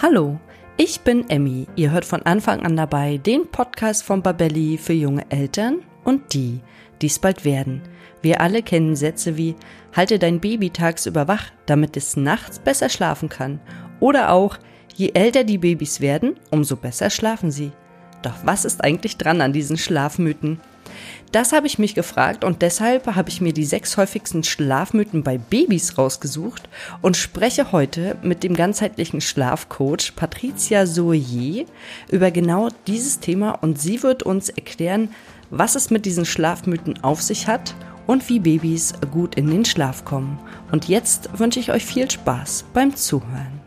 Hallo, ich bin Emmy. Ihr hört von Anfang an dabei den Podcast von Babelli für junge Eltern und die, die es bald werden. Wir alle kennen Sätze wie Halte dein Baby tagsüber wach, damit es nachts besser schlafen kann. Oder auch Je älter die Babys werden, umso besser schlafen sie. Doch was ist eigentlich dran an diesen Schlafmythen? Das habe ich mich gefragt und deshalb habe ich mir die sechs häufigsten Schlafmythen bei Babys rausgesucht und spreche heute mit dem ganzheitlichen Schlafcoach Patricia Soyer über genau dieses Thema und sie wird uns erklären, was es mit diesen Schlafmythen auf sich hat und wie Babys gut in den Schlaf kommen. Und jetzt wünsche ich euch viel Spaß beim Zuhören.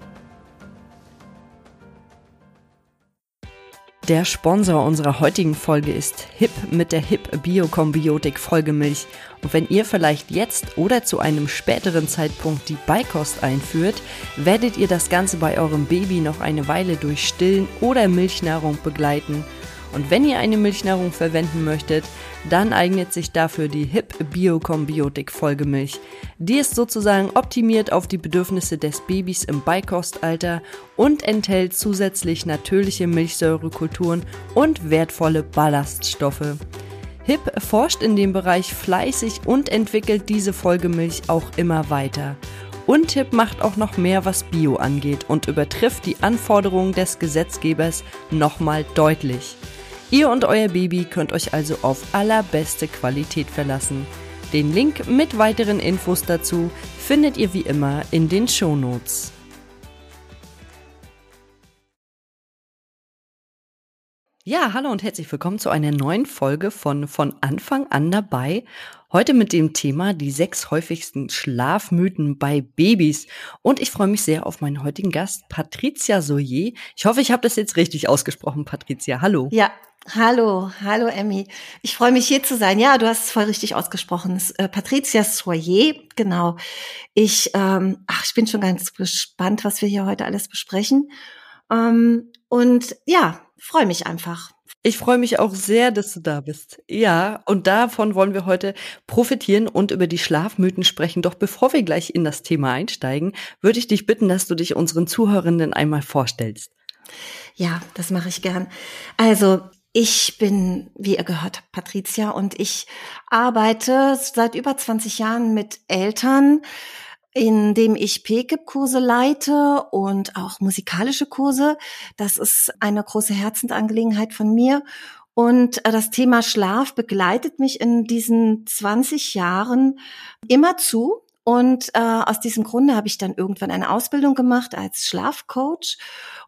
Der Sponsor unserer heutigen Folge ist HIP mit der HIP Biokombiotik Folgemilch. Und wenn ihr vielleicht jetzt oder zu einem späteren Zeitpunkt die Beikost einführt, werdet ihr das Ganze bei eurem Baby noch eine Weile durch Stillen oder Milchnahrung begleiten – und wenn ihr eine Milchnahrung verwenden möchtet, dann eignet sich dafür die HIP Biokombiotik Folgemilch. Die ist sozusagen optimiert auf die Bedürfnisse des Babys im Beikostalter und enthält zusätzlich natürliche Milchsäurekulturen und wertvolle Ballaststoffe. HIP forscht in dem Bereich fleißig und entwickelt diese Folgemilch auch immer weiter. Und HIP macht auch noch mehr, was Bio angeht und übertrifft die Anforderungen des Gesetzgebers nochmal deutlich. Ihr und euer Baby könnt euch also auf allerbeste Qualität verlassen. Den Link mit weiteren Infos dazu findet ihr wie immer in den Shownotes. Ja, hallo und herzlich willkommen zu einer neuen Folge von Von Anfang an dabei. Heute mit dem Thema die sechs häufigsten Schlafmythen bei Babys. Und ich freue mich sehr auf meinen heutigen Gast, Patricia Soyer. Ich hoffe, ich habe das jetzt richtig ausgesprochen, Patricia. Hallo. Ja, Hallo, hallo Emmy. Ich freue mich hier zu sein. Ja, du hast es voll richtig ausgesprochen. Äh, Patricia Soyer, genau. Ich, ähm, ach, ich bin schon ganz gespannt, was wir hier heute alles besprechen. Ähm, und ja, freue mich einfach. Ich freue mich auch sehr, dass du da bist. Ja, und davon wollen wir heute profitieren und über die Schlafmythen sprechen. Doch bevor wir gleich in das Thema einsteigen, würde ich dich bitten, dass du dich unseren Zuhörenden einmal vorstellst. Ja, das mache ich gern. Also, ich bin, wie ihr gehört habt, Patricia und ich arbeite seit über 20 Jahren mit Eltern, indem ich PKIP-Kurse leite und auch musikalische Kurse. Das ist eine große Herzensangelegenheit von mir. Und äh, das Thema Schlaf begleitet mich in diesen 20 Jahren immer zu. Und äh, aus diesem Grunde habe ich dann irgendwann eine Ausbildung gemacht als Schlafcoach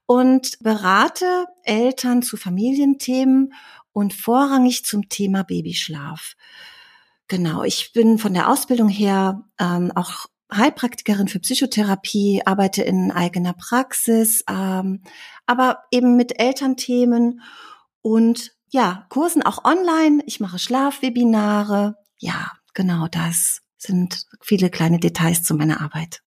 und berate Eltern zu Familienthemen und vorrangig zum Thema Babyschlaf. Genau, ich bin von der Ausbildung her ähm, auch Heilpraktikerin für Psychotherapie, arbeite in eigener Praxis, ähm, aber eben mit Elternthemen und ja, Kursen auch online. Ich mache Schlafwebinare. Ja, genau das sind viele kleine Details zu meiner Arbeit.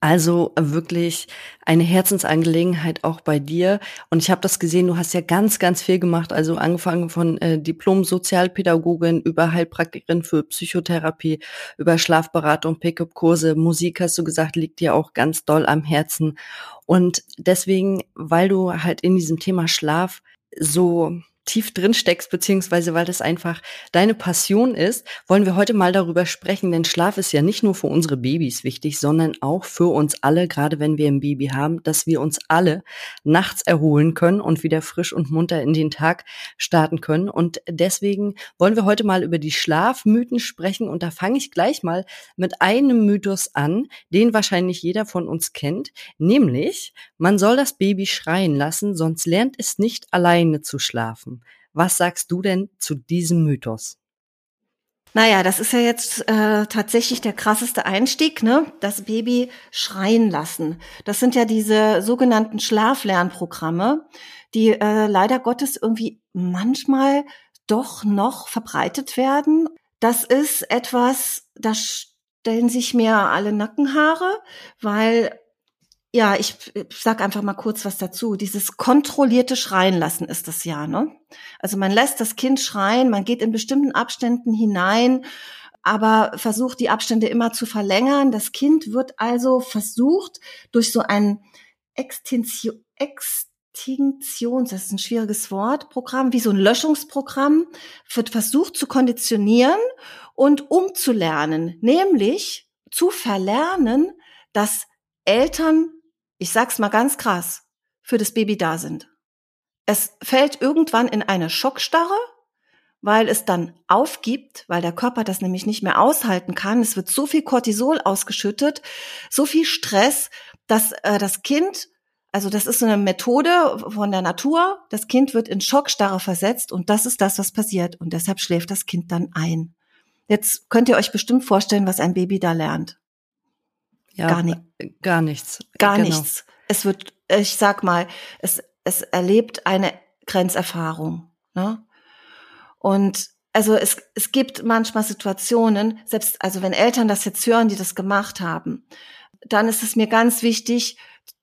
Also wirklich eine Herzensangelegenheit auch bei dir. Und ich habe das gesehen, du hast ja ganz, ganz viel gemacht. Also angefangen von äh, Diplom-Sozialpädagogin über Heilpraktikerin für Psychotherapie, über Schlafberatung, Pickup-Kurse, Musik hast du gesagt, liegt dir auch ganz doll am Herzen. Und deswegen, weil du halt in diesem Thema Schlaf so tief drin steckst, beziehungsweise weil das einfach deine Passion ist, wollen wir heute mal darüber sprechen, denn Schlaf ist ja nicht nur für unsere Babys wichtig, sondern auch für uns alle, gerade wenn wir ein Baby haben, dass wir uns alle nachts erholen können und wieder frisch und munter in den Tag starten können. Und deswegen wollen wir heute mal über die Schlafmythen sprechen und da fange ich gleich mal mit einem Mythos an, den wahrscheinlich jeder von uns kennt, nämlich man soll das Baby schreien lassen, sonst lernt es nicht alleine zu schlafen. Was sagst du denn zu diesem Mythos? Naja, das ist ja jetzt äh, tatsächlich der krasseste Einstieg, ne? Das Baby schreien lassen. Das sind ja diese sogenannten Schlaflernprogramme, die äh, leider Gottes irgendwie manchmal doch noch verbreitet werden. Das ist etwas, da stellen sich mir alle Nackenhaare, weil ja, ich, sag einfach mal kurz was dazu. Dieses kontrollierte Schreien lassen ist das ja, ne? Also man lässt das Kind schreien, man geht in bestimmten Abständen hinein, aber versucht die Abstände immer zu verlängern. Das Kind wird also versucht, durch so ein Extinction, Extinktions, das ist ein schwieriges Wort, Programm, wie so ein Löschungsprogramm, wird versucht zu konditionieren und umzulernen, nämlich zu verlernen, dass Eltern, ich sag's mal ganz krass, für das Baby da sind. Es fällt irgendwann in eine Schockstarre, weil es dann aufgibt, weil der Körper das nämlich nicht mehr aushalten kann. Es wird so viel Cortisol ausgeschüttet, so viel Stress, dass äh, das Kind, also das ist so eine Methode von der Natur, das Kind wird in Schockstarre versetzt und das ist das, was passiert und deshalb schläft das Kind dann ein. Jetzt könnt ihr euch bestimmt vorstellen, was ein Baby da lernt. Ja, gar, nicht, gar nichts. Gar genau. nichts. Es wird, ich sag mal, es, es erlebt eine Grenzerfahrung. Ne? Und also es, es gibt manchmal Situationen, selbst also wenn Eltern das jetzt hören, die das gemacht haben, dann ist es mir ganz wichtig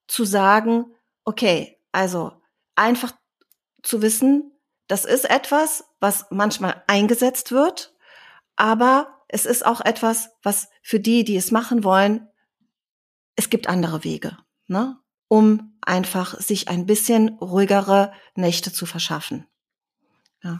zu sagen, okay, also einfach zu wissen, das ist etwas, was manchmal eingesetzt wird, aber es ist auch etwas, was für die, die es machen wollen, es gibt andere Wege, ne? um einfach sich ein bisschen ruhigere Nächte zu verschaffen. Ja.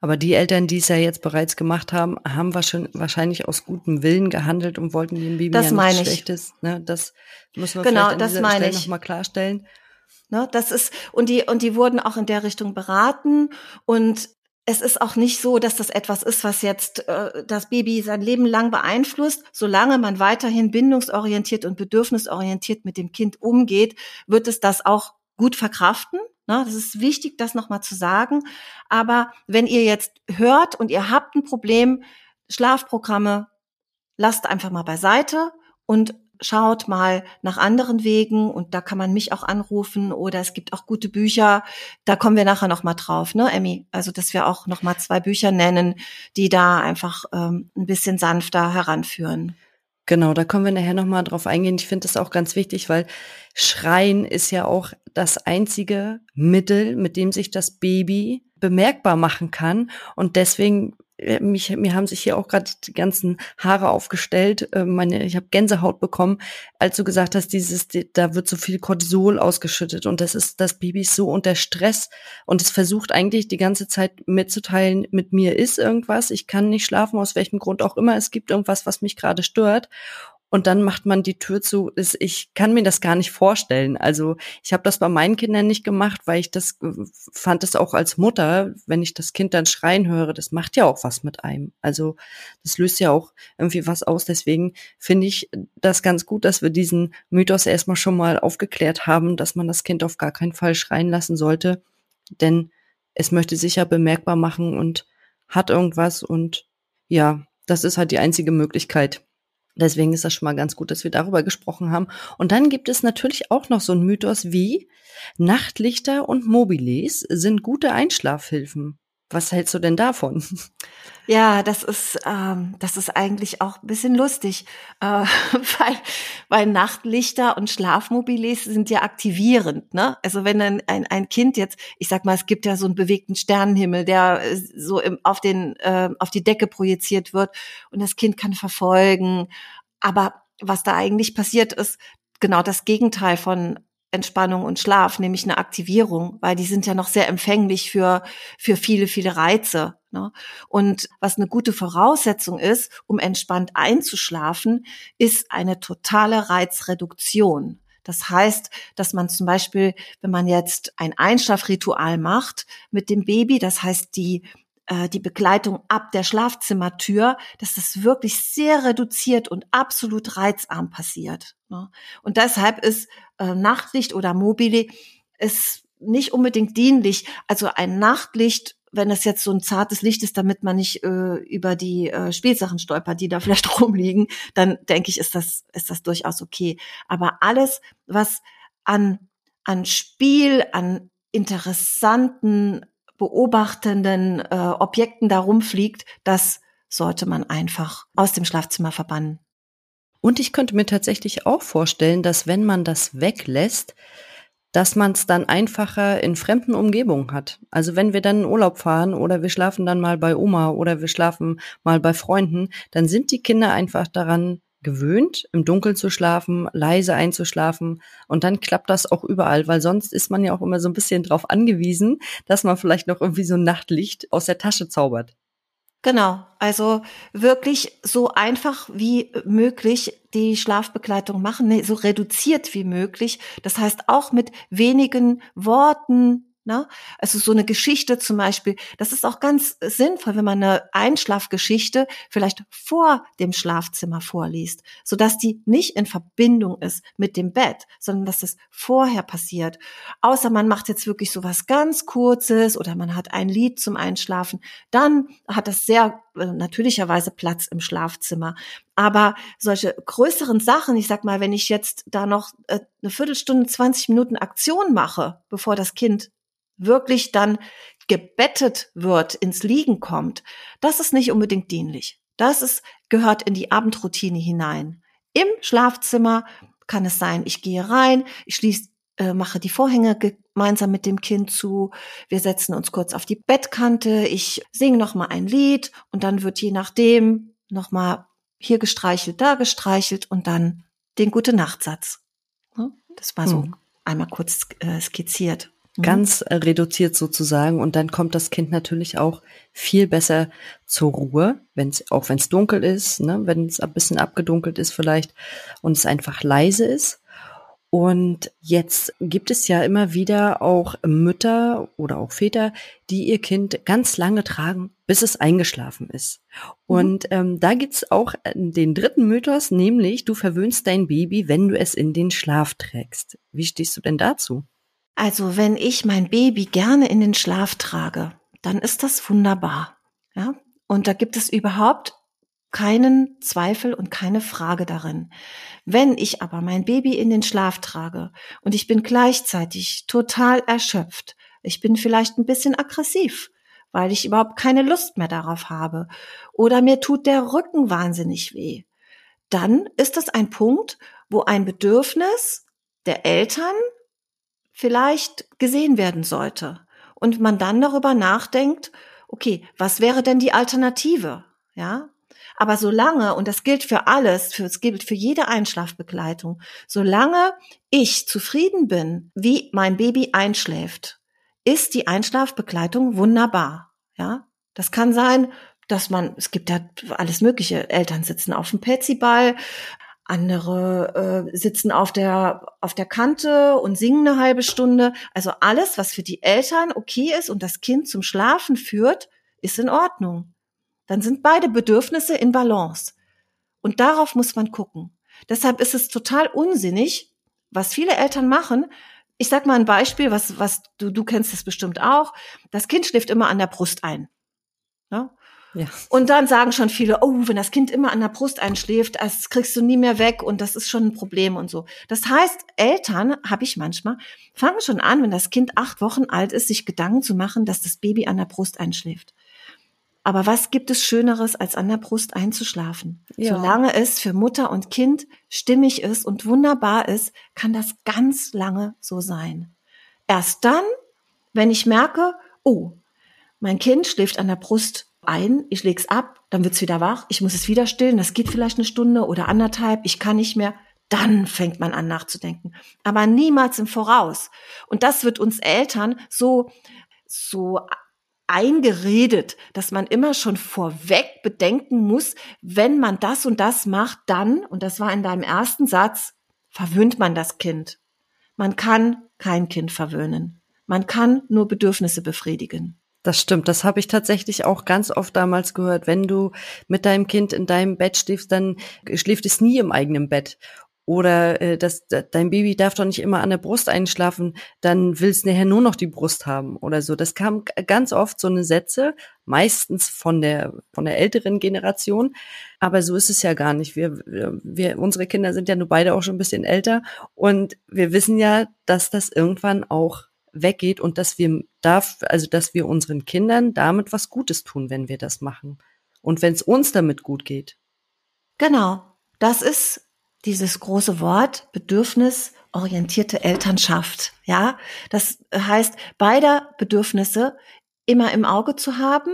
Aber die Eltern, die es ja jetzt bereits gemacht haben, haben wahrscheinlich aus gutem Willen gehandelt und wollten dem Baby das ja nichts Schlechtes. Ne? Das müssen wir genau, vielleicht an das dieser meine Stelle nochmal klarstellen. Ne, das ist, und die, und die wurden auch in der Richtung beraten. Und es ist auch nicht so, dass das etwas ist, was jetzt äh, das Baby sein Leben lang beeinflusst. Solange man weiterhin bindungsorientiert und bedürfnisorientiert mit dem Kind umgeht, wird es das auch gut verkraften. Ne, das ist wichtig, das nochmal zu sagen. Aber wenn ihr jetzt hört und ihr habt ein Problem, Schlafprogramme, lasst einfach mal beiseite und schaut mal nach anderen Wegen und da kann man mich auch anrufen oder es gibt auch gute Bücher. Da kommen wir nachher noch mal drauf, ne, Emmy? Also dass wir auch noch mal zwei Bücher nennen, die da einfach ähm, ein bisschen sanfter heranführen. Genau, da kommen wir nachher nochmal drauf eingehen. Ich finde das auch ganz wichtig, weil Schreien ist ja auch das einzige Mittel, mit dem sich das Baby bemerkbar machen kann. Und deswegen mich, mir haben sich hier auch gerade die ganzen Haare aufgestellt. Äh, meine, ich habe Gänsehaut bekommen, als du gesagt hast, dieses, da wird so viel Cortisol ausgeschüttet und das ist, das Baby ist so unter Stress und es versucht eigentlich die ganze Zeit mitzuteilen, mit mir ist irgendwas, ich kann nicht schlafen, aus welchem Grund auch immer, es gibt irgendwas, was mich gerade stört und dann macht man die Tür zu. Ich kann mir das gar nicht vorstellen. Also ich habe das bei meinen Kindern nicht gemacht, weil ich das fand es auch als Mutter, wenn ich das Kind dann schreien höre, das macht ja auch was mit einem. Also das löst ja auch irgendwie was aus. Deswegen finde ich das ganz gut, dass wir diesen Mythos erstmal schon mal aufgeklärt haben, dass man das Kind auf gar keinen Fall schreien lassen sollte, denn es möchte sich ja bemerkbar machen und hat irgendwas und ja, das ist halt die einzige Möglichkeit. Deswegen ist das schon mal ganz gut, dass wir darüber gesprochen haben. Und dann gibt es natürlich auch noch so ein Mythos wie Nachtlichter und Mobiles sind gute Einschlafhilfen. Was hältst du denn davon? Ja, das ist ähm, das ist eigentlich auch ein bisschen lustig, äh, weil, weil Nachtlichter und Schlafmobiles sind ja aktivierend. Ne? Also wenn ein, ein, ein Kind jetzt, ich sag mal, es gibt ja so einen bewegten Sternenhimmel, der äh, so im, auf den äh, auf die Decke projiziert wird und das Kind kann verfolgen. Aber was da eigentlich passiert ist, genau das Gegenteil von Entspannung und Schlaf, nämlich eine Aktivierung, weil die sind ja noch sehr empfänglich für, für viele, viele Reize. Ne? Und was eine gute Voraussetzung ist, um entspannt einzuschlafen, ist eine totale Reizreduktion. Das heißt, dass man zum Beispiel, wenn man jetzt ein Einschlafritual macht mit dem Baby, das heißt die äh, die Begleitung ab der Schlafzimmertür, dass das wirklich sehr reduziert und absolut reizarm passiert. Ne? Und deshalb ist äh, Nachtlicht oder Mobile ist nicht unbedingt dienlich. Also ein Nachtlicht wenn es jetzt so ein zartes Licht ist, damit man nicht äh, über die äh, Spielsachen stolpert, die da vielleicht rumliegen, dann denke ich, ist das, ist das durchaus okay. Aber alles, was an, an Spiel, an interessanten beobachtenden äh, Objekten da rumfliegt, das sollte man einfach aus dem Schlafzimmer verbannen. Und ich könnte mir tatsächlich auch vorstellen, dass wenn man das weglässt, dass man es dann einfacher in fremden Umgebungen hat. Also wenn wir dann in Urlaub fahren oder wir schlafen dann mal bei Oma oder wir schlafen mal bei Freunden, dann sind die Kinder einfach daran gewöhnt, im Dunkeln zu schlafen, leise einzuschlafen. Und dann klappt das auch überall, weil sonst ist man ja auch immer so ein bisschen drauf angewiesen, dass man vielleicht noch irgendwie so ein Nachtlicht aus der Tasche zaubert. Genau, also wirklich so einfach wie möglich die Schlafbegleitung machen, so reduziert wie möglich. Das heißt auch mit wenigen Worten, Ne? Also so eine Geschichte zum Beispiel, das ist auch ganz sinnvoll, wenn man eine Einschlafgeschichte vielleicht vor dem Schlafzimmer vorliest, so dass die nicht in Verbindung ist mit dem Bett, sondern dass es vorher passiert. Außer man macht jetzt wirklich so was ganz Kurzes oder man hat ein Lied zum Einschlafen, dann hat das sehr äh, natürlicherweise Platz im Schlafzimmer. Aber solche größeren Sachen, ich sag mal, wenn ich jetzt da noch äh, eine Viertelstunde, 20 Minuten Aktion mache, bevor das Kind wirklich dann gebettet wird, ins Liegen kommt, das ist nicht unbedingt dienlich. Das ist, gehört in die Abendroutine hinein. Im Schlafzimmer kann es sein, ich gehe rein, ich schließe, äh, mache die Vorhänge gemeinsam mit dem Kind zu, wir setzen uns kurz auf die Bettkante, ich singe noch mal ein Lied und dann wird je nachdem noch mal hier gestreichelt, da gestreichelt und dann den gute Nachtsatz. Das war so hm. einmal kurz äh, skizziert. Mhm. ganz äh, reduziert sozusagen und dann kommt das Kind natürlich auch viel besser zur Ruhe, wenn es auch wenn es dunkel ist, ne, wenn es ein bisschen abgedunkelt ist vielleicht und es einfach leise ist. Und jetzt gibt es ja immer wieder auch Mütter oder auch Väter, die ihr Kind ganz lange tragen, bis es eingeschlafen ist. Mhm. Und ähm, da gibt's auch den dritten Mythos, nämlich du verwöhnst dein Baby, wenn du es in den Schlaf trägst. Wie stehst du denn dazu? Also wenn ich mein Baby gerne in den Schlaf trage, dann ist das wunderbar. Ja? Und da gibt es überhaupt keinen Zweifel und keine Frage darin. Wenn ich aber mein Baby in den Schlaf trage und ich bin gleichzeitig total erschöpft, ich bin vielleicht ein bisschen aggressiv, weil ich überhaupt keine Lust mehr darauf habe, oder mir tut der Rücken wahnsinnig weh, dann ist das ein Punkt, wo ein Bedürfnis der Eltern vielleicht gesehen werden sollte. Und man dann darüber nachdenkt, okay, was wäre denn die Alternative? Ja. Aber solange, und das gilt für alles, für, es gilt für jede Einschlafbegleitung, solange ich zufrieden bin, wie mein Baby einschläft, ist die Einschlafbegleitung wunderbar. Ja. Das kann sein, dass man, es gibt ja alles mögliche, Eltern sitzen auf dem Petsyball, andere äh, sitzen auf der auf der Kante und singen eine halbe Stunde. Also alles, was für die Eltern okay ist und das Kind zum Schlafen führt, ist in Ordnung. Dann sind beide Bedürfnisse in Balance. Und darauf muss man gucken. Deshalb ist es total unsinnig, was viele Eltern machen. Ich sag mal ein Beispiel, was was du du kennst es bestimmt auch. Das Kind schläft immer an der Brust ein. Ja? Und dann sagen schon viele, oh, wenn das Kind immer an der Brust einschläft, das kriegst du nie mehr weg und das ist schon ein Problem und so. Das heißt, Eltern, habe ich manchmal, fangen schon an, wenn das Kind acht Wochen alt ist, sich Gedanken zu machen, dass das Baby an der Brust einschläft. Aber was gibt es Schöneres, als an der Brust einzuschlafen? Ja. Solange es für Mutter und Kind stimmig ist und wunderbar ist, kann das ganz lange so sein. Erst dann, wenn ich merke, oh, mein Kind schläft an der Brust ein, ich leg's ab, dann wird's wieder wach, ich muss es wieder stillen, das geht vielleicht eine Stunde oder anderthalb, ich kann nicht mehr, dann fängt man an nachzudenken. Aber niemals im Voraus. Und das wird uns Eltern so, so eingeredet, dass man immer schon vorweg bedenken muss, wenn man das und das macht, dann, und das war in deinem ersten Satz, verwöhnt man das Kind. Man kann kein Kind verwöhnen. Man kann nur Bedürfnisse befriedigen. Das stimmt, das habe ich tatsächlich auch ganz oft damals gehört. Wenn du mit deinem Kind in deinem Bett schläfst, dann schläft es nie im eigenen Bett. Oder äh, das, dein Baby darf doch nicht immer an der Brust einschlafen, dann will es nachher nur noch die Brust haben oder so. Das kam ganz oft so eine Sätze, meistens von der von der älteren Generation, aber so ist es ja gar nicht. Wir, wir unsere Kinder sind ja nur beide auch schon ein bisschen älter und wir wissen ja, dass das irgendwann auch weggeht und dass wir darf, also dass wir unseren Kindern damit was Gutes tun, wenn wir das machen. Und wenn es uns damit gut geht. Genau. Das ist dieses große Wort bedürfnisorientierte Elternschaft. Ja, das heißt, beide Bedürfnisse immer im Auge zu haben,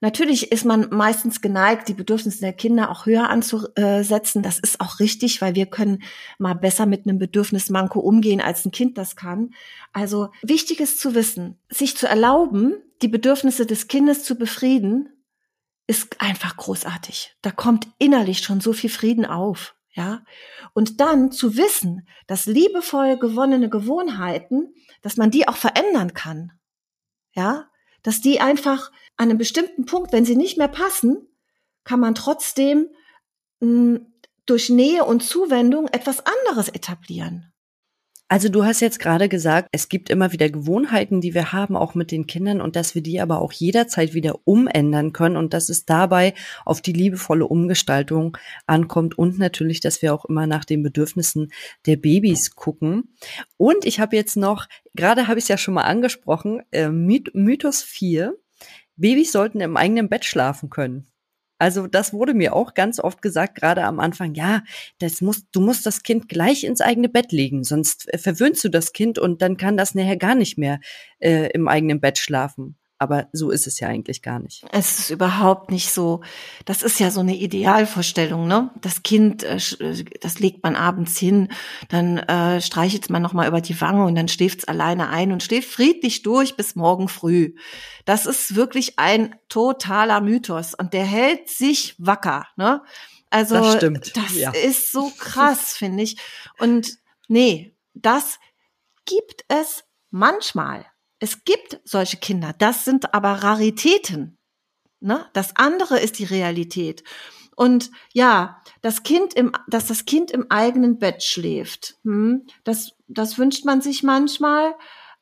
Natürlich ist man meistens geneigt, die Bedürfnisse der Kinder auch höher anzusetzen. Das ist auch richtig, weil wir können mal besser mit einem Bedürfnismanko umgehen, als ein Kind das kann. Also wichtig ist zu wissen, sich zu erlauben, die Bedürfnisse des Kindes zu befrieden, ist einfach großartig. Da kommt innerlich schon so viel Frieden auf. Ja, und dann zu wissen, dass liebevoll gewonnene Gewohnheiten, dass man die auch verändern kann. Ja, dass die einfach an einem bestimmten Punkt, wenn sie nicht mehr passen, kann man trotzdem mh, hm, durch Nähe und Zuwendung etwas anderes etablieren. Also du hast jetzt gerade gesagt, es gibt immer wieder Gewohnheiten, die wir haben, auch mit den Kindern, und dass wir die aber auch jederzeit wieder umändern können und dass es dabei auf die liebevolle Umgestaltung ankommt und natürlich, dass wir auch immer nach den Bedürfnissen der Babys gucken. Und ich habe jetzt noch, gerade habe ich es ja schon mal angesprochen, äh, Mythos 4. Babys sollten im eigenen Bett schlafen können. Also das wurde mir auch ganz oft gesagt, gerade am Anfang, ja, das muss, du musst das Kind gleich ins eigene Bett legen, sonst verwöhnst du das Kind und dann kann das nachher gar nicht mehr äh, im eigenen Bett schlafen. Aber so ist es ja eigentlich gar nicht. Es ist überhaupt nicht so. Das ist ja so eine Idealvorstellung, ne? Das Kind, äh, äh, das legt man abends hin, dann äh, streichelt man nochmal über die Wange und dann schläft es alleine ein und schläft friedlich durch bis morgen früh. Das ist wirklich ein totaler Mythos und der hält sich wacker, ne? Also das, stimmt. das ja. ist so krass, finde ich. Und nee, das gibt es manchmal. Es gibt solche Kinder, das sind aber Raritäten. Ne? Das andere ist die Realität. Und ja, das Kind im, dass das Kind im eigenen Bett schläft, hm, das, das wünscht man sich manchmal,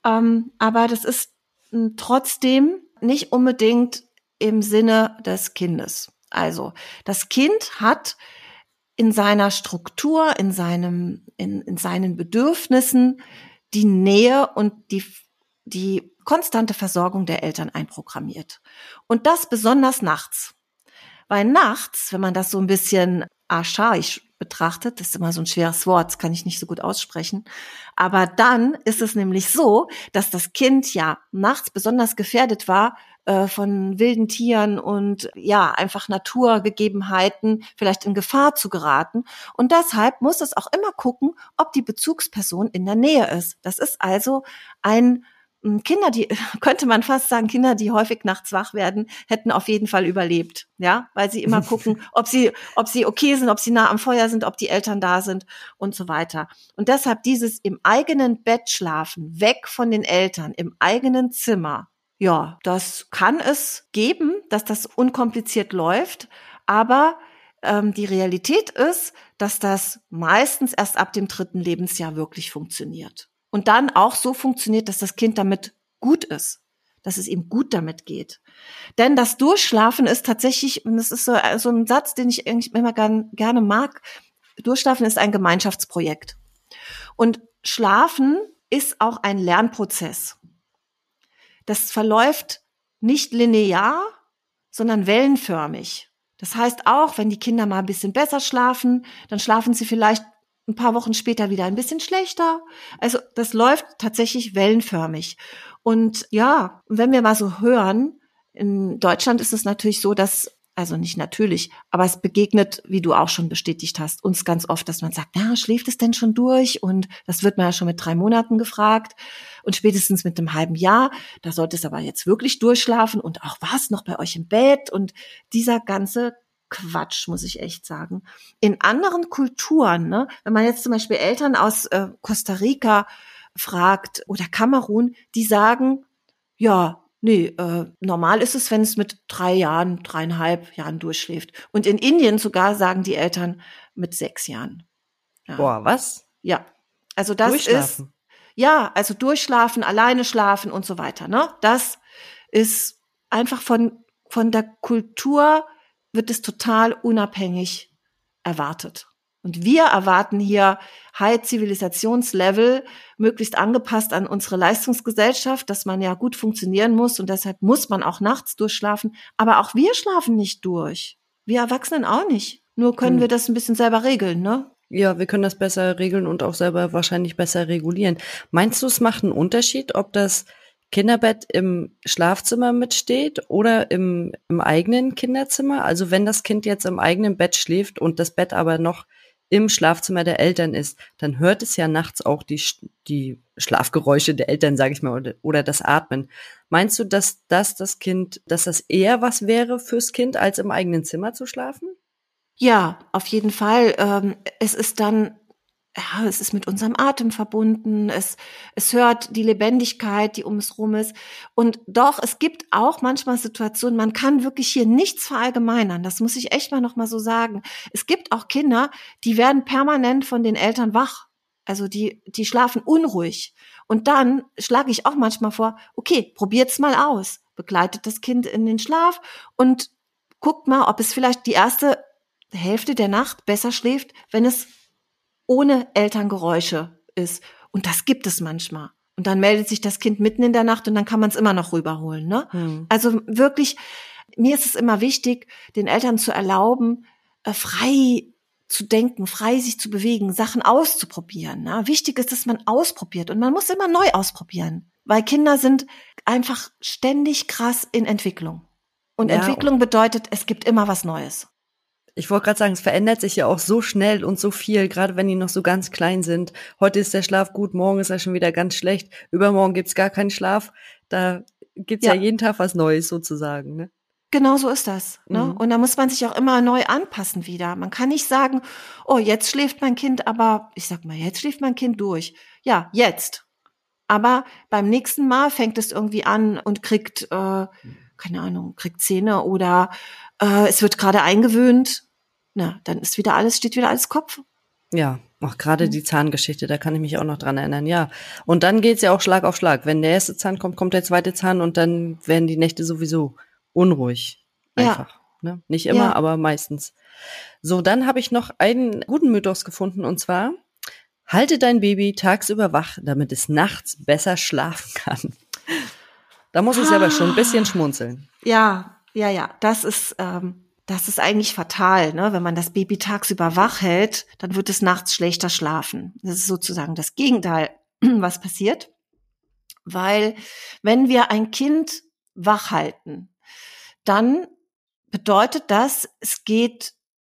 ähm, aber das ist hm, trotzdem nicht unbedingt im Sinne des Kindes. Also, das Kind hat in seiner Struktur, in seinem, in, in seinen Bedürfnissen die Nähe und die die konstante Versorgung der Eltern einprogrammiert. Und das besonders nachts. Weil nachts, wenn man das so ein bisschen archaisch betrachtet, das ist immer so ein schweres Wort, das kann ich nicht so gut aussprechen, aber dann ist es nämlich so, dass das Kind ja nachts besonders gefährdet war äh, von wilden Tieren und ja, einfach Naturgegebenheiten vielleicht in Gefahr zu geraten. Und deshalb muss es auch immer gucken, ob die Bezugsperson in der Nähe ist. Das ist also ein Kinder, die könnte man fast sagen, Kinder, die häufig nachts wach werden, hätten auf jeden Fall überlebt, ja, weil sie immer gucken, ob sie, ob sie okay sind, ob sie nah am Feuer sind, ob die Eltern da sind und so weiter. Und deshalb dieses im eigenen Bett schlafen, weg von den Eltern, im eigenen Zimmer. Ja, das kann es geben, dass das unkompliziert läuft, aber ähm, die Realität ist, dass das meistens erst ab dem dritten Lebensjahr wirklich funktioniert und dann auch so funktioniert, dass das Kind damit gut ist, dass es ihm gut damit geht. Denn das Durchschlafen ist tatsächlich, und das ist so, so ein Satz, den ich immer gern, gerne mag, Durchschlafen ist ein Gemeinschaftsprojekt. Und Schlafen ist auch ein Lernprozess. Das verläuft nicht linear, sondern wellenförmig. Das heißt auch, wenn die Kinder mal ein bisschen besser schlafen, dann schlafen sie vielleicht ein paar Wochen später wieder ein bisschen schlechter. Also das läuft tatsächlich wellenförmig. Und ja, wenn wir mal so hören, in Deutschland ist es natürlich so, dass also nicht natürlich, aber es begegnet, wie du auch schon bestätigt hast, uns ganz oft, dass man sagt, ja, schläft es denn schon durch? Und das wird man ja schon mit drei Monaten gefragt und spätestens mit einem halben Jahr. Da sollte es aber jetzt wirklich durchschlafen und auch was noch bei euch im Bett und dieser ganze Quatsch, muss ich echt sagen. In anderen Kulturen, ne, wenn man jetzt zum Beispiel Eltern aus äh, Costa Rica fragt oder Kamerun, die sagen, ja, nee, äh, normal ist es, wenn es mit drei Jahren, dreieinhalb Jahren durchschläft. Und in Indien sogar sagen die Eltern mit sechs Jahren. Ja. Boah, was? Ja. Also das ist, ja, also durchschlafen, alleine schlafen und so weiter, ne? Das ist einfach von, von der Kultur wird es total unabhängig erwartet. Und wir erwarten hier High Zivilisationslevel, möglichst angepasst an unsere Leistungsgesellschaft, dass man ja gut funktionieren muss und deshalb muss man auch nachts durchschlafen. Aber auch wir schlafen nicht durch. Wir Erwachsenen auch nicht. Nur können hm. wir das ein bisschen selber regeln, ne? Ja, wir können das besser regeln und auch selber wahrscheinlich besser regulieren. Meinst du, es macht einen Unterschied, ob das Kinderbett im Schlafzimmer mitsteht oder im, im eigenen Kinderzimmer. Also wenn das Kind jetzt im eigenen Bett schläft und das Bett aber noch im Schlafzimmer der Eltern ist, dann hört es ja nachts auch die, die Schlafgeräusche der Eltern, sage ich mal, oder, oder das Atmen. Meinst du, dass das das Kind, dass das eher was wäre fürs Kind, als im eigenen Zimmer zu schlafen? Ja, auf jeden Fall. Ähm, es ist dann ja, es ist mit unserem Atem verbunden, es, es hört die Lebendigkeit, die um es rum ist. Und doch, es gibt auch manchmal Situationen, man kann wirklich hier nichts verallgemeinern. Das muss ich echt mal nochmal so sagen. Es gibt auch Kinder, die werden permanent von den Eltern wach. Also die, die schlafen unruhig. Und dann schlage ich auch manchmal vor, okay, probiert's mal aus. Begleitet das Kind in den Schlaf und guckt mal, ob es vielleicht die erste Hälfte der Nacht besser schläft, wenn es ohne Elterngeräusche ist. Und das gibt es manchmal. Und dann meldet sich das Kind mitten in der Nacht und dann kann man es immer noch rüberholen. Ne? Hm. Also wirklich, mir ist es immer wichtig, den Eltern zu erlauben, äh, frei zu denken, frei sich zu bewegen, Sachen auszuprobieren. Ne? Wichtig ist, dass man ausprobiert und man muss immer neu ausprobieren, weil Kinder sind einfach ständig krass in Entwicklung. Und ja. Entwicklung bedeutet, es gibt immer was Neues. Ich wollte gerade sagen, es verändert sich ja auch so schnell und so viel, gerade wenn die noch so ganz klein sind. Heute ist der Schlaf gut, morgen ist er schon wieder ganz schlecht, übermorgen gibt's gar keinen Schlaf. Da gibt's ja, ja jeden Tag was Neues sozusagen. Ne? Genau so ist das. Ne? Mhm. Und da muss man sich auch immer neu anpassen wieder. Man kann nicht sagen, oh, jetzt schläft mein Kind, aber ich sag mal, jetzt schläft mein Kind durch. Ja, jetzt. Aber beim nächsten Mal fängt es irgendwie an und kriegt, äh, keine Ahnung, kriegt Zähne oder äh, es wird gerade eingewöhnt na, dann ist wieder alles, steht wieder alles Kopf. Ja, auch gerade mhm. die Zahngeschichte, da kann ich mich auch noch dran erinnern, ja. Und dann geht's ja auch Schlag auf Schlag. Wenn der erste Zahn kommt, kommt der zweite Zahn und dann werden die Nächte sowieso unruhig. Einfach. Ja. Ne? Nicht immer, ja. aber meistens. So, dann habe ich noch einen guten Mythos gefunden und zwar, halte dein Baby tagsüber wach, damit es nachts besser schlafen kann. Da muss ich ah. aber schon ein bisschen ah. schmunzeln. Ja, ja, ja, das ist, ähm, das ist eigentlich fatal, ne? Wenn man das Baby tagsüber wach hält, dann wird es nachts schlechter schlafen. Das ist sozusagen das Gegenteil, was passiert. Weil wenn wir ein Kind wach halten, dann bedeutet das, es geht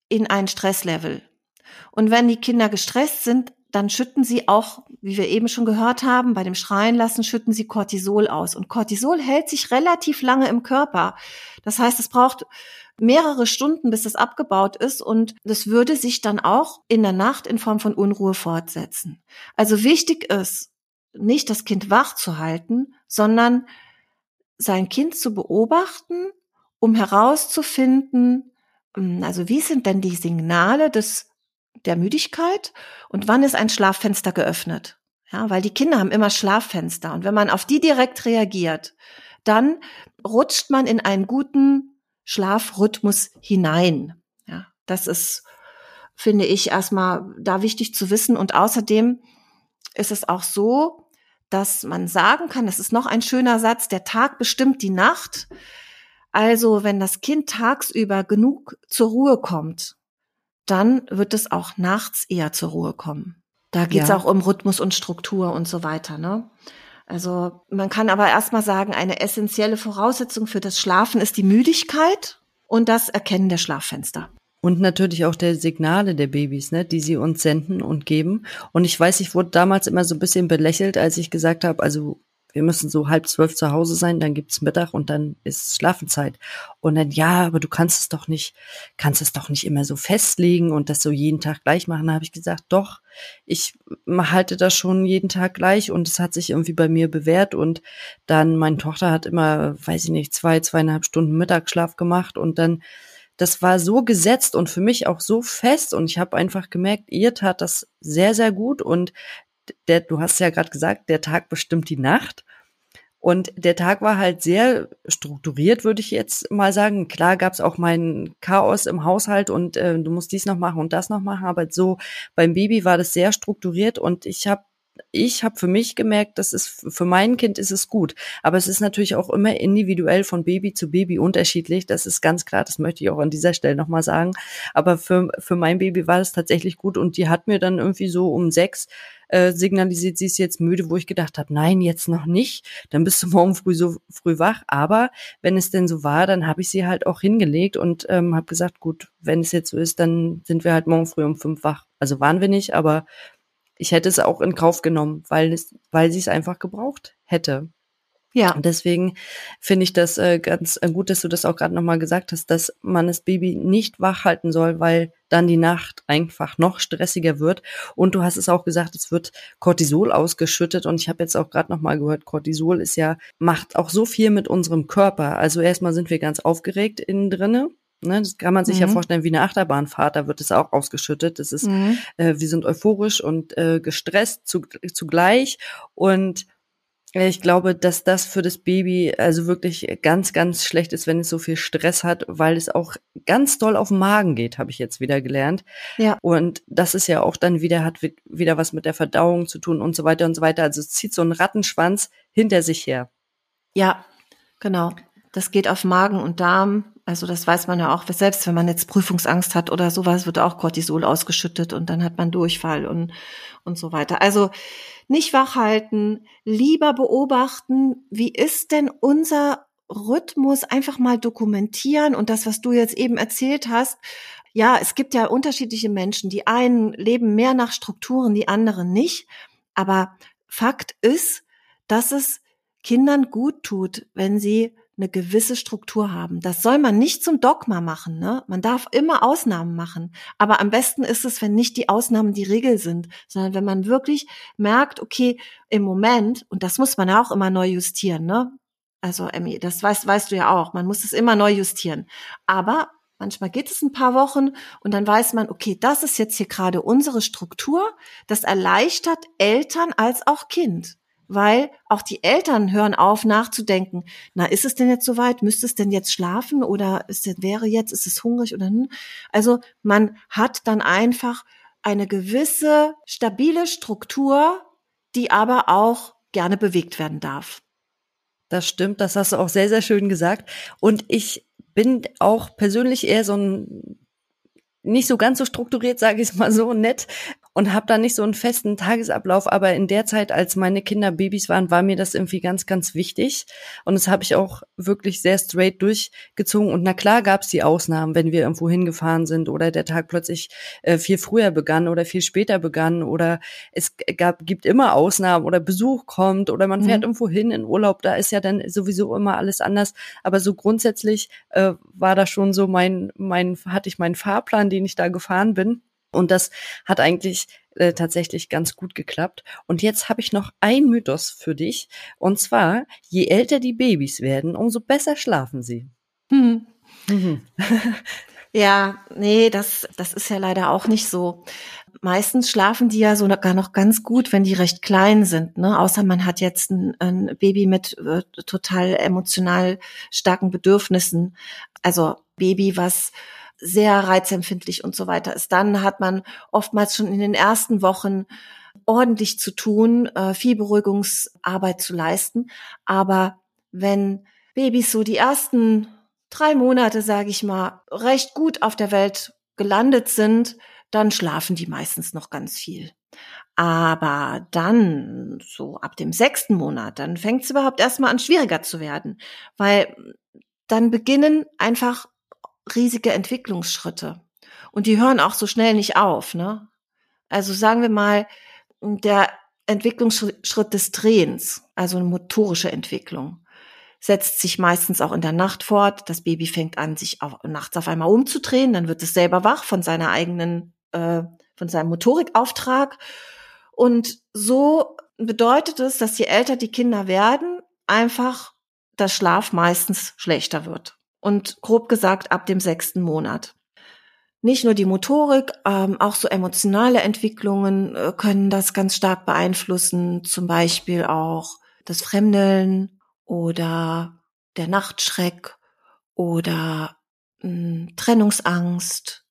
in ein Stresslevel. Und wenn die Kinder gestresst sind, dann schütten sie auch, wie wir eben schon gehört haben, bei dem Schreien lassen, schütten sie Cortisol aus. Und Cortisol hält sich relativ lange im Körper. Das heißt, es braucht mehrere Stunden, bis es abgebaut ist und das würde sich dann auch in der Nacht in Form von Unruhe fortsetzen. Also wichtig ist, nicht das Kind wach zu halten, sondern sein Kind zu beobachten, um herauszufinden, hm, also wie sind denn die Signale des, der Müdigkeit und wann ist ein Schlaffenster geöffnet? Ja, weil die Kinder haben immer Schlaffenster und wenn man auf die direkt reagiert, dann rutscht man in einen guten Schlafrhythmus hinein. Ja, das ist, finde ich, erstmal da wichtig zu wissen. Und außerdem ist es auch so, dass man sagen kann, das ist noch ein schöner Satz, der Tag bestimmt die Nacht. Also wenn das Kind tagsüber genug zur Ruhe kommt, dann wird es auch nachts eher zur Ruhe kommen. Da geht es ja. auch um Rhythmus und Struktur und so weiter. Ne? Also man kann aber erstmal sagen, eine essentielle Voraussetzung für das Schlafen ist die Müdigkeit und das Erkennen der Schlaffenster. Und natürlich auch der Signale der Babys, ne, die sie uns senden und geben. Und ich weiß, ich wurde damals immer so ein bisschen belächelt, als ich gesagt habe, also wir müssen so halb zwölf zu Hause sein, dann gibt's Mittag und dann ist Schlafenzeit. Und dann, ja, aber du kannst es doch nicht, kannst es doch nicht immer so festlegen und das so jeden Tag gleich machen. Da habe ich gesagt, doch, ich halte das schon jeden Tag gleich und es hat sich irgendwie bei mir bewährt. Und dann, meine Tochter hat immer, weiß ich nicht, zwei, zweieinhalb Stunden Mittagsschlaf gemacht und dann das war so gesetzt und für mich auch so fest und ich habe einfach gemerkt, ihr tat das sehr, sehr gut und der, du hast ja gerade gesagt, der Tag bestimmt die Nacht. Und der Tag war halt sehr strukturiert, würde ich jetzt mal sagen. Klar gab es auch mein Chaos im Haushalt und äh, du musst dies noch machen und das noch machen, aber so beim Baby war das sehr strukturiert und ich habe ich habe für mich gemerkt, dass es für mein Kind ist es gut. Aber es ist natürlich auch immer individuell von Baby zu Baby unterschiedlich. Das ist ganz klar. Das möchte ich auch an dieser Stelle nochmal sagen. Aber für, für mein Baby war es tatsächlich gut und die hat mir dann irgendwie so um sechs äh, signalisiert, sie ist jetzt müde, wo ich gedacht habe, nein, jetzt noch nicht. Dann bist du morgen früh so früh wach. Aber wenn es denn so war, dann habe ich sie halt auch hingelegt und ähm, habe gesagt, gut, wenn es jetzt so ist, dann sind wir halt morgen früh um fünf wach. Also waren wir nicht, aber ich hätte es auch in Kauf genommen, weil es, weil sie es einfach gebraucht hätte. Ja. Und deswegen finde ich das äh, ganz äh, gut, dass du das auch gerade nochmal gesagt hast, dass man das Baby nicht wach halten soll, weil dann die Nacht einfach noch stressiger wird. Und du hast es auch gesagt, es wird Cortisol ausgeschüttet. Und ich habe jetzt auch gerade nochmal gehört, Cortisol ist ja, macht auch so viel mit unserem Körper. Also erstmal sind wir ganz aufgeregt innen drinne. Ne, das kann man sich mhm. ja vorstellen wie eine Achterbahnfahrt, da wird es auch ausgeschüttet. Das ist, mhm. äh, wir sind euphorisch und äh, gestresst zu, zugleich. Und ich glaube, dass das für das Baby also wirklich ganz, ganz schlecht ist, wenn es so viel Stress hat, weil es auch ganz doll auf den Magen geht, habe ich jetzt wieder gelernt. Ja. Und das ist ja auch dann wieder, hat wieder was mit der Verdauung zu tun und so weiter und so weiter. Also es zieht so einen Rattenschwanz hinter sich her. Ja, genau. Das geht auf Magen und Darm also das weiß man ja auch, selbst wenn man jetzt Prüfungsangst hat oder sowas, wird auch Cortisol ausgeschüttet und dann hat man Durchfall und, und so weiter. Also nicht wach halten, lieber beobachten, wie ist denn unser Rhythmus einfach mal dokumentieren und das, was du jetzt eben erzählt hast. Ja, es gibt ja unterschiedliche Menschen. Die einen leben mehr nach Strukturen, die anderen nicht. Aber Fakt ist, dass es Kindern gut tut, wenn sie eine gewisse Struktur haben. Das soll man nicht zum Dogma machen. Ne? Man darf immer Ausnahmen machen. Aber am besten ist es, wenn nicht die Ausnahmen die Regel sind, sondern wenn man wirklich merkt, okay, im Moment, und das muss man ja auch immer neu justieren, ne? Also, Emmy, das weißt, weißt du ja auch, man muss es immer neu justieren. Aber Manchmal geht es ein paar Wochen und dann weiß man, okay, das ist jetzt hier gerade unsere Struktur. Das erleichtert Eltern als auch Kind weil auch die Eltern hören auf nachzudenken. Na, ist es denn jetzt soweit? Müsste es denn jetzt schlafen oder ist es, wäre jetzt, ist es hungrig oder hm? Also man hat dann einfach eine gewisse stabile Struktur, die aber auch gerne bewegt werden darf. Das stimmt, das hast du auch sehr, sehr schön gesagt. Und ich bin auch persönlich eher so ein nicht so ganz so strukturiert, sage ich mal so nett, und habe da nicht so einen festen Tagesablauf. Aber in der Zeit, als meine Kinder Babys waren, war mir das irgendwie ganz, ganz wichtig. Und das habe ich auch wirklich sehr straight durchgezogen. Und na klar gab es die Ausnahmen, wenn wir irgendwo hingefahren sind oder der Tag plötzlich äh, viel früher begann oder viel später begann oder es gab, gibt immer Ausnahmen oder Besuch kommt oder man fährt mhm. irgendwo hin in Urlaub. Da ist ja dann sowieso immer alles anders. Aber so grundsätzlich äh, war da schon so mein, mein, hatte ich meinen Fahrplan, den ich da gefahren bin. Und das hat eigentlich äh, tatsächlich ganz gut geklappt. Und jetzt habe ich noch ein Mythos für dich. Und zwar, je älter die Babys werden, umso besser schlafen sie. Hm. Mhm. ja, nee, das, das ist ja leider auch nicht so. Meistens schlafen die ja sogar noch ganz gut, wenn die recht klein sind. Ne? Außer man hat jetzt ein, ein Baby mit äh, total emotional starken Bedürfnissen. Also Baby, was sehr reizempfindlich und so weiter ist, dann hat man oftmals schon in den ersten Wochen ordentlich zu tun, äh, viel Beruhigungsarbeit zu leisten. Aber wenn Babys so die ersten drei Monate, sage ich mal, recht gut auf der Welt gelandet sind, dann schlafen die meistens noch ganz viel. Aber dann, so ab dem sechsten Monat, dann fängt es überhaupt erstmal an, schwieriger zu werden, weil dann beginnen einfach riesige Entwicklungsschritte. Und die hören auch so schnell nicht auf, ne? Also sagen wir mal, der Entwicklungsschritt des Drehens, also eine motorische Entwicklung, setzt sich meistens auch in der Nacht fort. Das Baby fängt an, sich auch nachts auf einmal umzudrehen, dann wird es selber wach von seiner eigenen, äh, von seinem Motorikauftrag. Und so bedeutet es, dass je älter die Kinder werden, einfach das Schlaf meistens schlechter wird und grob gesagt ab dem sechsten Monat. Nicht nur die Motorik, ähm, auch so emotionale Entwicklungen äh, können das ganz stark beeinflussen, zum Beispiel auch das Fremdeln oder der Nachtschreck oder hm, Trennungsangst.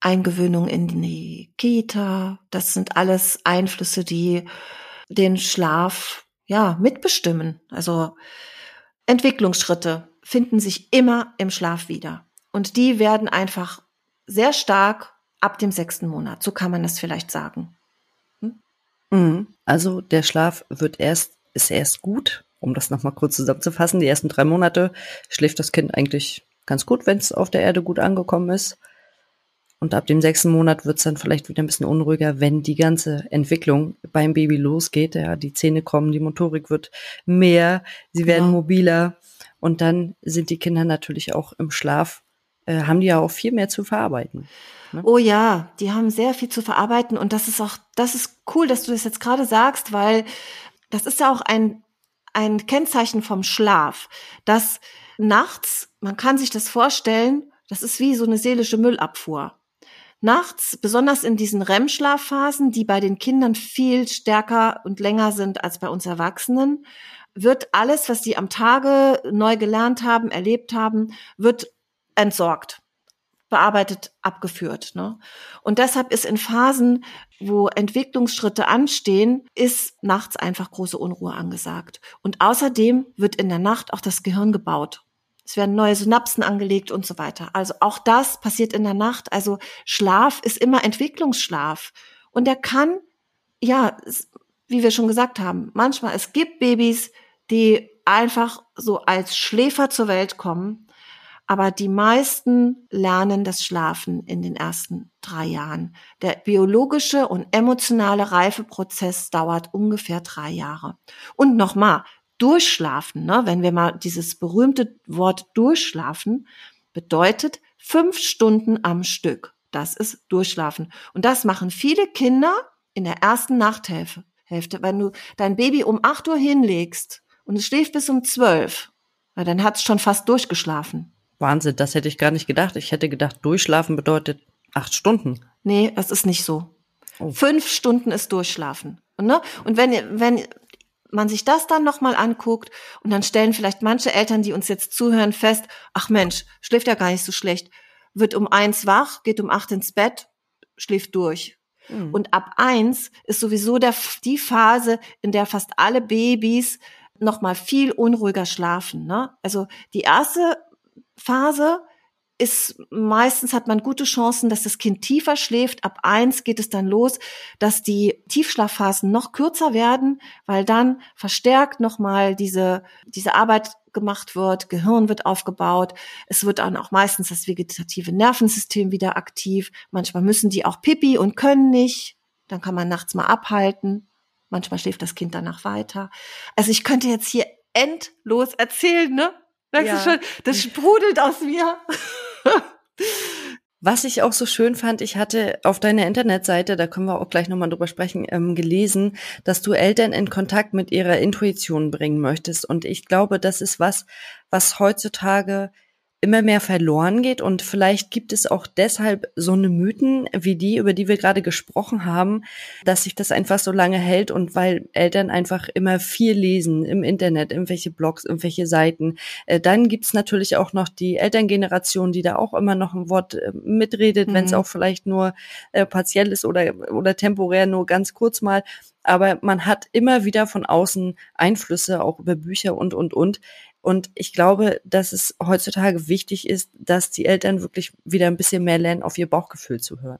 Eingewöhnung in die Kita. Das sind alles Einflüsse, die den Schlaf ja mitbestimmen. Also Entwicklungsschritte finden sich immer im Schlaf wieder. Und die werden einfach sehr stark ab dem sechsten Monat. So kann man das vielleicht sagen. Hm? Mhm. Also der Schlaf wird erst, ist erst gut, um das nochmal kurz zusammenzufassen. Die ersten drei Monate schläft das Kind eigentlich ganz gut, wenn es auf der Erde gut angekommen ist. Und ab dem sechsten Monat wird es dann vielleicht wieder ein bisschen unruhiger, wenn die ganze Entwicklung beim Baby losgeht. Ja, die Zähne kommen, die Motorik wird mehr, sie werden ja. mobiler und dann sind die Kinder natürlich auch im Schlaf, äh, haben die ja auch viel mehr zu verarbeiten. Ne? Oh ja, die haben sehr viel zu verarbeiten und das ist auch, das ist cool, dass du das jetzt gerade sagst, weil das ist ja auch ein, ein Kennzeichen vom Schlaf, dass nachts, man kann sich das vorstellen, das ist wie so eine seelische Müllabfuhr. Nachts, besonders in diesen REM-Schlafphasen, die bei den Kindern viel stärker und länger sind als bei uns Erwachsenen, wird alles, was sie am Tage neu gelernt haben, erlebt haben, wird entsorgt, bearbeitet, abgeführt. Ne? Und deshalb ist in Phasen, wo Entwicklungsschritte anstehen, ist nachts einfach große Unruhe angesagt. Und außerdem wird in der Nacht auch das Gehirn gebaut es werden neue Synapsen angelegt und so weiter. Also auch das passiert in der Nacht. Also Schlaf ist immer Entwicklungsschlaf. Und der kann, ja, wie wir schon gesagt haben, manchmal, es gibt Babys, die einfach so als Schläfer zur Welt kommen. Aber die meisten lernen das Schlafen in den ersten drei Jahren. Der biologische und emotionale Reifeprozess dauert ungefähr drei Jahre. Und nochmal, Durchschlafen, ne, wenn wir mal dieses berühmte Wort durchschlafen, bedeutet fünf Stunden am Stück. Das ist Durchschlafen. Und das machen viele Kinder in der ersten Nachthälfte. Wenn du dein Baby um acht Uhr hinlegst und es schläft bis um zwölf, dann hat es schon fast durchgeschlafen. Wahnsinn, das hätte ich gar nicht gedacht. Ich hätte gedacht, durchschlafen bedeutet acht Stunden. Nee, das ist nicht so. Oh. Fünf Stunden ist durchschlafen. Und, ne? und wenn, wenn man sich das dann nochmal anguckt und dann stellen vielleicht manche Eltern, die uns jetzt zuhören, fest, ach Mensch, schläft ja gar nicht so schlecht, wird um eins wach, geht um acht ins Bett, schläft durch. Mhm. Und ab eins ist sowieso der, die Phase, in der fast alle Babys nochmal viel unruhiger schlafen. Ne? Also die erste Phase ist meistens hat man gute Chancen, dass das Kind tiefer schläft. Ab eins geht es dann los, dass die Tiefschlafphasen noch kürzer werden, weil dann verstärkt nochmal diese, diese Arbeit gemacht wird, Gehirn wird aufgebaut. Es wird dann auch meistens das vegetative Nervensystem wieder aktiv. Manchmal müssen die auch pipi und können nicht. Dann kann man nachts mal abhalten. Manchmal schläft das Kind danach weiter. Also ich könnte jetzt hier endlos erzählen, ne? Merkst ja. du schon? Das sprudelt aus mir. Was ich auch so schön fand, ich hatte auf deiner Internetseite, da können wir auch gleich nochmal drüber sprechen, ähm, gelesen, dass du Eltern in Kontakt mit ihrer Intuition bringen möchtest. Und ich glaube, das ist was, was heutzutage immer mehr verloren geht und vielleicht gibt es auch deshalb so eine Mythen wie die, über die wir gerade gesprochen haben, dass sich das einfach so lange hält und weil Eltern einfach immer viel lesen im Internet, irgendwelche Blogs, irgendwelche Seiten. Äh, dann gibt's natürlich auch noch die Elterngeneration, die da auch immer noch ein Wort äh, mitredet, mhm. wenn es auch vielleicht nur äh, partiell ist oder, oder temporär nur ganz kurz mal aber man hat immer wieder von außen Einflüsse, auch über Bücher und, und, und. Und ich glaube, dass es heutzutage wichtig ist, dass die Eltern wirklich wieder ein bisschen mehr lernen, auf ihr Bauchgefühl zu hören.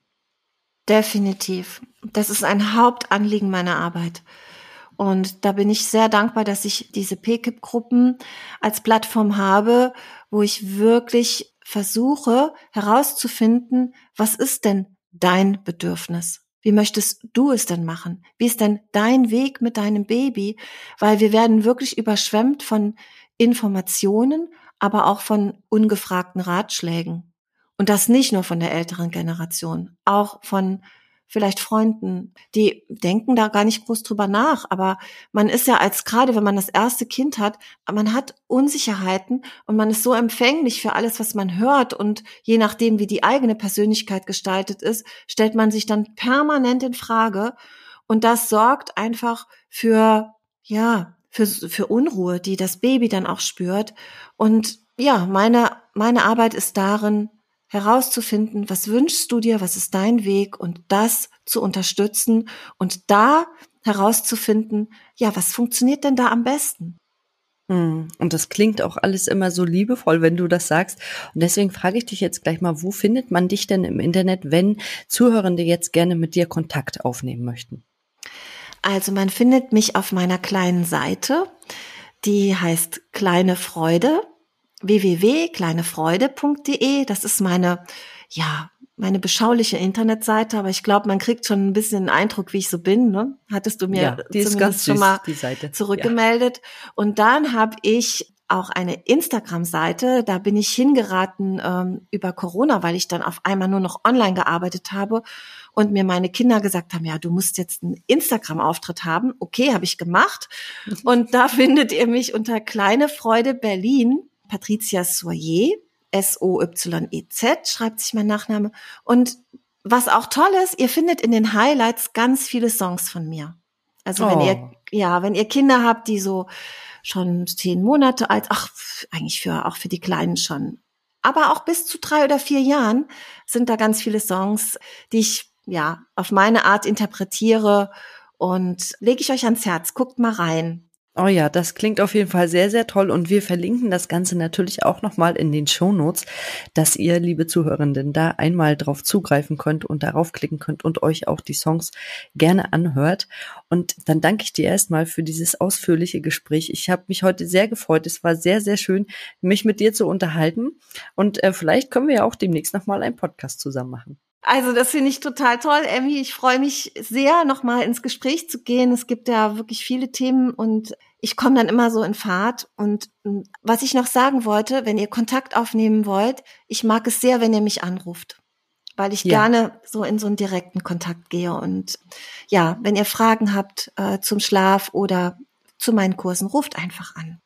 Definitiv. Das ist ein Hauptanliegen meiner Arbeit. Und da bin ich sehr dankbar, dass ich diese PKIP-Gruppen als Plattform habe, wo ich wirklich versuche herauszufinden, was ist denn dein Bedürfnis? Wie möchtest du es denn machen? Wie ist denn dein Weg mit deinem Baby? Weil wir werden wirklich überschwemmt von Informationen, aber auch von ungefragten Ratschlägen. Und das nicht nur von der älteren Generation, auch von vielleicht Freunden, die denken da gar nicht groß drüber nach, aber man ist ja als gerade, wenn man das erste Kind hat, man hat Unsicherheiten und man ist so empfänglich für alles, was man hört. Und je nachdem, wie die eigene Persönlichkeit gestaltet ist, stellt man sich dann permanent in Frage. Und das sorgt einfach für, ja, für, für Unruhe, die das Baby dann auch spürt. Und ja, meine, meine Arbeit ist darin, herauszufinden, was wünschst du dir, was ist dein Weg und das zu unterstützen und da herauszufinden, ja, was funktioniert denn da am besten? Hm, und das klingt auch alles immer so liebevoll, wenn du das sagst. Und deswegen frage ich dich jetzt gleich mal, wo findet man dich denn im Internet, wenn Zuhörende jetzt gerne mit dir Kontakt aufnehmen möchten? Also man findet mich auf meiner kleinen Seite, die heißt Kleine Freude, www.kleinefreude.de. Das ist meine, ja, meine beschauliche Internetseite, aber ich glaube, man kriegt schon ein bisschen den Eindruck, wie ich so bin. Ne? Hattest du mir ja, die ist ganz schon mal zurückgemeldet. Ja. Und dann habe ich auch eine Instagram-Seite. Da bin ich hingeraten ähm, über Corona, weil ich dann auf einmal nur noch online gearbeitet habe und mir meine Kinder gesagt haben, ja, du musst jetzt einen Instagram-Auftritt haben. Okay, habe ich gemacht. Und da findet ihr mich unter Kleine Freude Berlin, Patricia Soyer S-O-Y-E-Z, schreibt sich mein Nachname. Und was auch toll ist, ihr findet in den Highlights ganz viele Songs von mir. Also oh. wenn ihr, oh. ja, wenn ihr Kinder habt, die so schon zehn Monate alt, ach, eigentlich für, auch für die Kleinen schon. Aber auch bis zu drei oder vier Jahren sind da ganz viele Songs, die ich, ja, auf meine Art interpretiere und lege ich euch ans Herz. Guckt mal rein. Oh ja, das klingt auf jeden Fall sehr, sehr toll und wir verlinken das Ganze natürlich auch nochmal in den Show Notes, dass ihr, liebe Zuhörenden, da einmal drauf zugreifen könnt und darauf klicken könnt und euch auch die Songs gerne anhört. Und dann danke ich dir erstmal für dieses ausführliche Gespräch. Ich habe mich heute sehr gefreut. Es war sehr, sehr schön, mich mit dir zu unterhalten und äh, vielleicht können wir ja auch demnächst nochmal einen Podcast zusammen machen. Also das finde ich total toll, Emmy. Ich freue mich sehr, nochmal ins Gespräch zu gehen. Es gibt ja wirklich viele Themen und ich komme dann immer so in Fahrt. Und hm, was ich noch sagen wollte, wenn ihr Kontakt aufnehmen wollt, ich mag es sehr, wenn ihr mich anruft, weil ich ja. gerne so in so einen direkten Kontakt gehe. Und ja, wenn ihr Fragen habt äh, zum Schlaf oder zu meinen Kursen, ruft einfach an.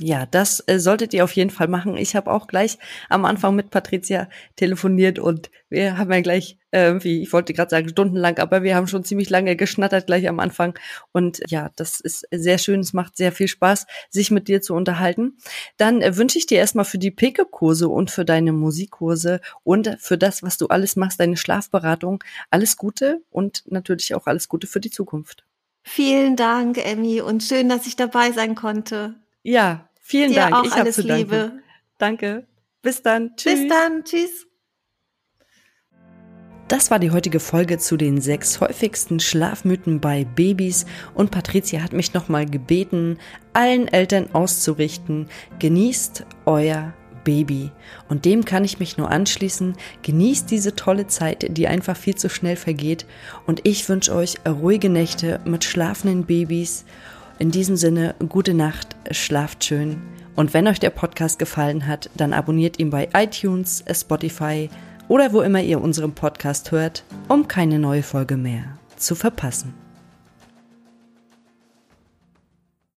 Ja, das äh, solltet ihr auf jeden Fall machen. Ich habe auch gleich am Anfang mit Patricia telefoniert und wir haben ja gleich äh, irgendwie, ich wollte gerade sagen stundenlang, aber wir haben schon ziemlich lange geschnattert gleich am Anfang. Und ja, das ist sehr schön. Es macht sehr viel Spaß, sich mit dir zu unterhalten. Dann äh, wünsche ich dir erstmal für die Pickup-Kurse und für deine Musikkurse und für das, was du alles machst, deine Schlafberatung, alles Gute und natürlich auch alles Gute für die Zukunft. Vielen Dank, Emmy, und schön, dass ich dabei sein konnte. Ja, vielen Dir Dank. Auch ich alles zu Liebe. Danke. Bis dann. Tschüss. Bis dann. Tschüss. Das war die heutige Folge zu den sechs häufigsten Schlafmythen bei Babys und Patricia hat mich nochmal gebeten, allen Eltern auszurichten, genießt euer Baby. Und dem kann ich mich nur anschließen. Genießt diese tolle Zeit, die einfach viel zu schnell vergeht. Und ich wünsche euch ruhige Nächte mit schlafenden Babys in diesem Sinne, gute Nacht, schlaft schön. Und wenn euch der Podcast gefallen hat, dann abonniert ihn bei iTunes, Spotify oder wo immer ihr unseren Podcast hört, um keine neue Folge mehr zu verpassen.